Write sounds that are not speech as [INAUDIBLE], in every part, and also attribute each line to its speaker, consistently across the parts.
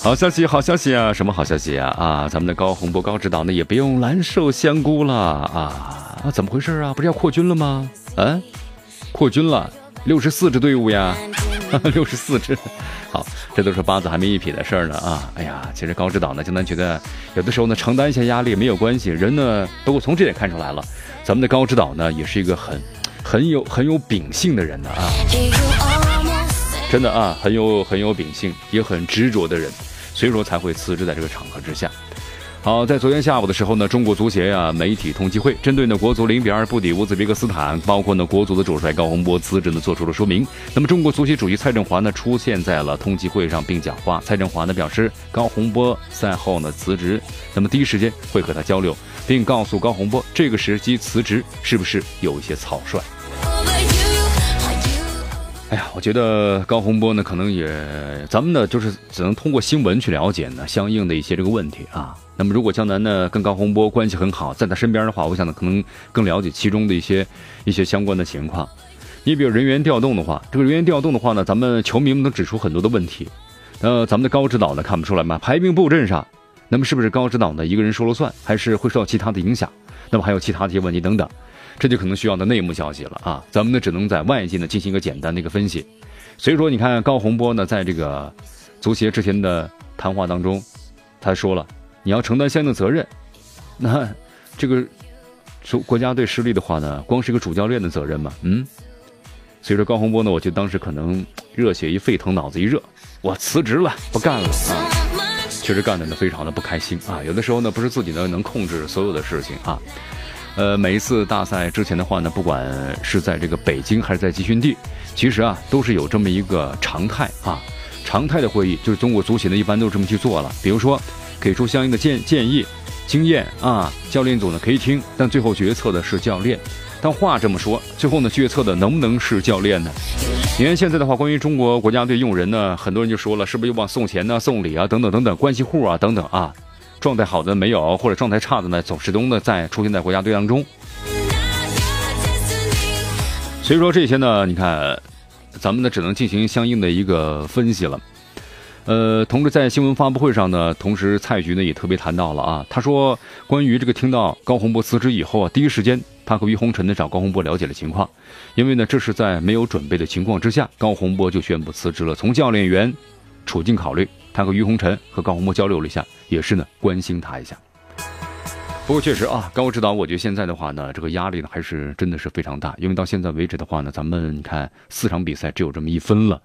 Speaker 1: 好消息，好消息啊！什么好消息啊？啊，咱们的高洪波高指导呢，也不用蓝瘦香菇了啊！啊，怎么回事啊？不是要扩军了吗？啊，扩军了，六十四支队伍呀，[LAUGHS] 六十四支。好，这都是八字还没一撇的事儿呢啊！哎呀，其实高指导呢，江南觉得有的时候呢，承担一些压力没有关系。人呢，不过从这点看出来了，咱们的高指导呢，也是一个很很有很有秉性的人呢啊！真的啊，很有很有秉性，也很执着的人。所以说才会辞职在这个场合之下。好，在昨天下午的时候呢，中国足协呀媒体通气会针对呢国足零比二不敌乌兹别克斯坦，包括呢国足的主帅高洪波辞职呢做出了说明。那么中国足协主席蔡振华呢出现在了通气会上并讲话。蔡振华呢表示，高洪波赛后呢辞职，那么第一时间会和他交流，并告诉高洪波这个时机辞职是不是有一些草率。哎呀，我觉得高洪波呢，可能也咱们呢，就是只能通过新闻去了解呢相应的一些这个问题啊。那么，如果江南呢跟高洪波关系很好，在他身边的话，我想呢可能更了解其中的一些一些相关的情况。你比如人员调动的话，这个人员调动的话呢，咱们球迷们能指出很多的问题。呃，咱们的高指导呢看不出来吗？排兵布阵上，那么是不是高指导呢一个人说了算，还是会受到其他的影响？那么还有其他的一些问题等等。这就可能需要的内幕消息了啊！咱们呢只能在外界呢进行一个简单的一个分析。所以说，你看高洪波呢在这个足协之前的谈话当中，他说了你要承担相应的责任。那这个说国家队失利的话呢，光是一个主教练的责任吗？嗯。所以说高洪波呢，我觉得当时可能热血一沸腾，脑子一热，我辞职了，不干了啊！确实干的呢非常的不开心啊！有的时候呢不是自己呢能控制所有的事情啊。呃，每一次大赛之前的话呢，不管是在这个北京还是在集训地，其实啊，都是有这么一个常态啊。常态的会议就是中国足协呢，一般都是这么去做了。比如说，给出相应的建建议、经验啊，教练组呢可以听，但最后决策的是教练。但话这么说，最后呢，决策的能不能是教练呢？你看现在的话，关于中国国家队用人呢，很多人就说了，是不是又往送钱呢、送礼啊等等等等关系户啊等等啊。状态好的没有，或者状态差的呢，总始终的在出现在国家队当中。所以说这些呢，你看，咱们呢只能进行相应的一个分析了。呃，同时在新闻发布会上呢，同时蔡局呢也特别谈到了啊，他说关于这个听到高洪波辞职以后啊，第一时间他和于洪臣呢找高洪波了解了情况，因为呢这是在没有准备的情况之下，高洪波就宣布辞职了。从教练员处境考虑，他和于洪臣和高洪波交流了一下。也是呢，关心他一下。不过确实啊，高指导，我觉得现在的话呢，这个压力呢还是真的是非常大。因为到现在为止的话呢，咱们你看四场比赛只有这么一分了，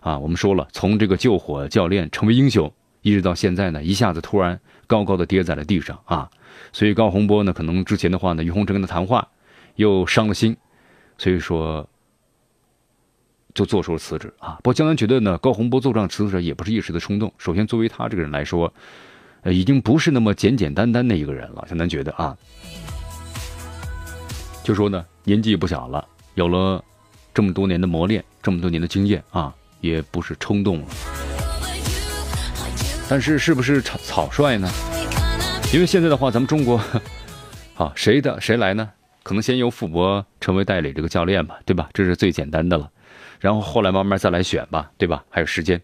Speaker 1: 啊，我们说了，从这个救火教练成为英雄，一直到现在呢，一下子突然高高的跌在了地上啊。所以高洪波呢，可能之前的话呢，于洪成跟他谈话又伤了心，所以说就做出了辞职啊。不过江南觉得呢，高洪波做这样辞职也不是一时的冲动。首先，作为他这个人来说。呃，已经不是那么简简单单的一个人了，江南觉得啊，就说呢，年纪不小了，有了这么多年的磨练，这么多年的经验啊，也不是冲动了。但是是不是草草率呢？因为现在的话，咱们中国，好 [LAUGHS] 谁的谁来呢？可能先由傅博成为代理这个教练吧，对吧？这是最简单的了，然后后来慢慢再来选吧，对吧？还有时间。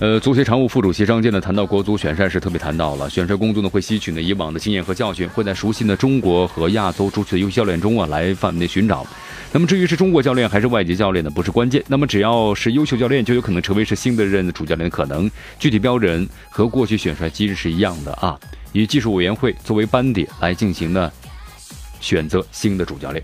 Speaker 1: 呃，足协常务副主席张健呢谈到国足选帅时，特别谈到了选帅工作呢会吸取呢以往的经验和教训，会在熟悉的中国和亚洲足球的优秀教练中啊来范围内寻找。那么至于是中国教练还是外籍教练呢，不是关键。那么只要是优秀教练，就有可能成为是新的任主教练的可能。具体标准和过去选帅机制是一样的啊，以技术委员会作为班底来进行呢选择新的主教练。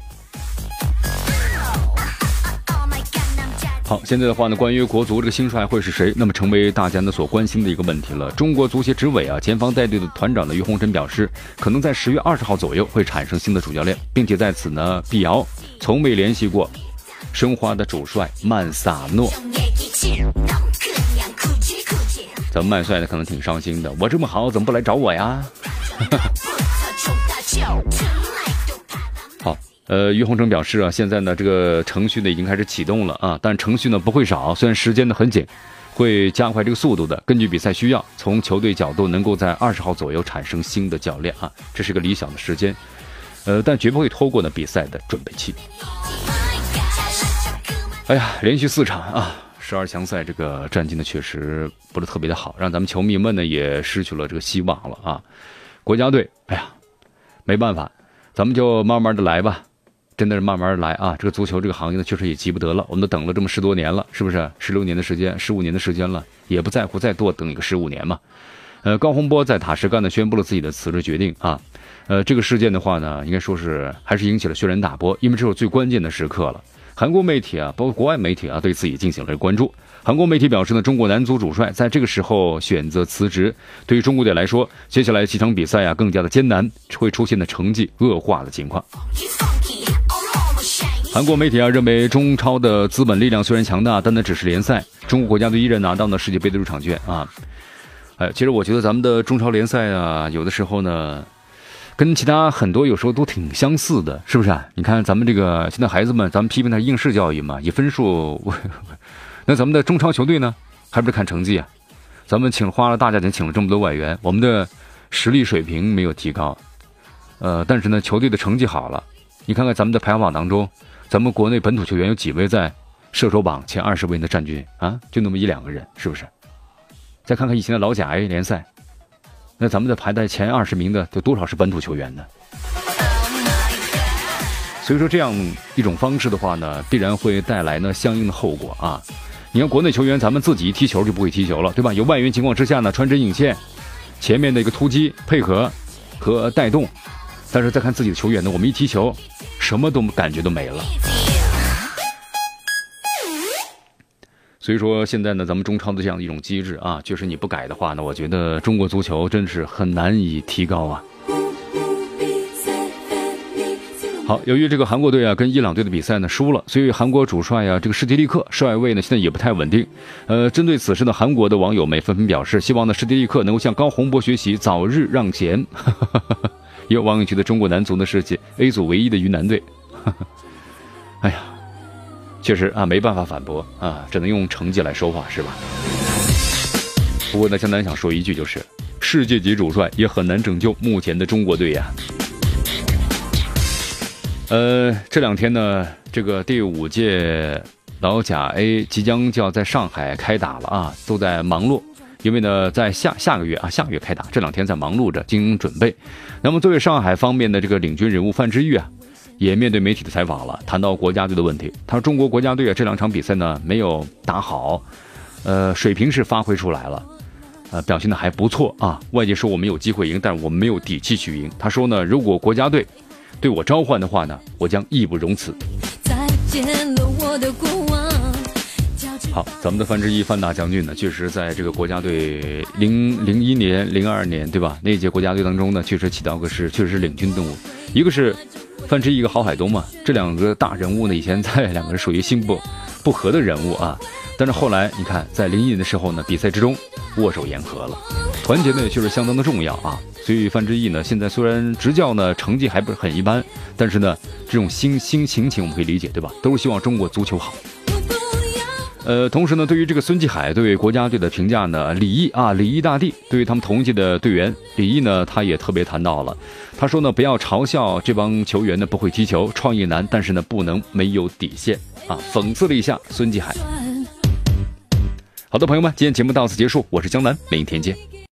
Speaker 1: 好，现在的话呢，关于国足这个新帅会是谁，那么成为大家呢所关心的一个问题了。中国足协执委啊，前方带队的团长的于洪臣表示，可能在十月二十号左右会产生新的主教练，并且在此呢辟谣，从未联系过申花的主帅曼萨诺。咱们曼帅呢可能挺伤心的，我这么好怎么不来找我呀？呃，于洪成表示啊，现在呢这个程序呢已经开始启动了啊，但程序呢不会少，虽然时间呢很紧，会加快这个速度的。根据比赛需要，从球队角度能够在二十号左右产生新的教练啊，这是个理想的时间，呃，但绝不会拖过呢比赛的准备期。哎呀，连续四场啊，十二强赛这个战绩呢确实不是特别的好，让咱们球迷们呢也失去了这个希望了啊。国家队，哎呀，没办法，咱们就慢慢的来吧，真的是慢慢来啊。这个足球这个行业呢，确实也急不得了，我们都等了这么十多年了，是不是？十六年的时间，十五年的时间了，也不在乎再多等一个十五年嘛。呃，高洪波在塔什干呢宣布了自己的辞职决定啊。呃，这个事件的话呢，应该说是还是引起了轩然大波，因为这是最关键的时刻了。韩国媒体啊，包括国外媒体啊，对自己进行了关注。韩国媒体表示呢，中国男足主帅在这个时候选择辞职，对于中国队来说，接下来几场比赛啊更加的艰难，会出现的成绩恶化的情况。韩国媒体啊认为，中超的资本力量虽然强大，但那只是联赛。中国国家队依然拿到了世界杯的入场券啊。哎，其实我觉得咱们的中超联赛啊，有的时候呢。跟其他很多有时候都挺相似的，是不是啊？你看咱们这个现在孩子们，咱们批评他应试教育嘛，以分数。[LAUGHS] 那咱们的中超球队呢，还不是看成绩啊？咱们请花了大价钱请了这么多外援，我们的实力水平没有提高，呃，但是呢，球队的成绩好了。你看看咱们的排行榜当中，咱们国内本土球员有几位在射手榜前二十位的占军啊？就那么一两个人，是不是？再看看以前的老甲 A 联赛。那咱们的排在前二十名的，有多少是本土球员呢？所以说这样一种方式的话呢，必然会带来呢相应的后果啊。你看国内球员，咱们自己踢球就不会踢球了，对吧？有外援情况之下呢，穿针引线，前面的一个突击配合和带动，但是再看自己的球员呢，我们一踢球，什么都感觉都没了。所以说现在呢，咱们中超的这样一种机制啊，就是你不改的话呢，我觉得中国足球真是很难以提高啊。好，由于这个韩国队啊跟伊朗队的比赛呢输了，所以韩国主帅呀这个施蒂利克帅位呢现在也不太稳定。呃，针对此事呢，韩国的网友们纷纷表示，希望呢施蒂利克能够向高洪波学习，早日让贤。[LAUGHS] 也有网友觉得中国男足呢是 A 组唯一的云南队。[LAUGHS] 哎呀。确实啊，没办法反驳啊，只能用成绩来说话，是吧？不过呢，江南想说一句，就是世界级主帅也很难拯救目前的中国队呀。呃，这两天呢，这个第五届老甲 A 即将就要在上海开打了啊，都在忙碌，因为呢，在下下个月啊，下个月开打，这两天在忙碌着进行准备。那么，作为上海方面的这个领军人物范志毅啊。也面对媒体的采访了，谈到国家队的问题。他说：“中国国家队啊，这两场比赛呢没有打好，呃，水平是发挥出来了，呃，表现的还不错啊。外界说我们有机会赢，但是我们没有底气去赢。他说呢，如果国家队对我召唤的话呢，我将义不容辞。”再见了我的过往好，咱们的范志毅范大将军呢，确实在这个国家队零零一年、零二年，对吧？那届国家队当中呢，确实起到个是，确实是领军动物，一个是。范志毅一个郝海东嘛，这两个大人物呢，以前在两个人属于心不不和的人物啊，但是后来你看，在零一年的时候呢，比赛之中握手言和了，团结呢确实相当的重要啊。所以范志毅呢，现在虽然执教呢成绩还不是很一般，但是呢，这种心心情情我们可以理解，对吧？都是希望中国足球好。呃，同时呢，对于这个孙继海对国家队的评价呢，李毅啊，李毅大帝对于他们同届的队员李毅呢，他也特别谈到了，他说呢，不要嘲笑这帮球员呢不会踢球，创意难，但是呢不能没有底线啊，讽刺了一下孙继海。好的，朋友们，今天节目到此结束，我是江南，明天见。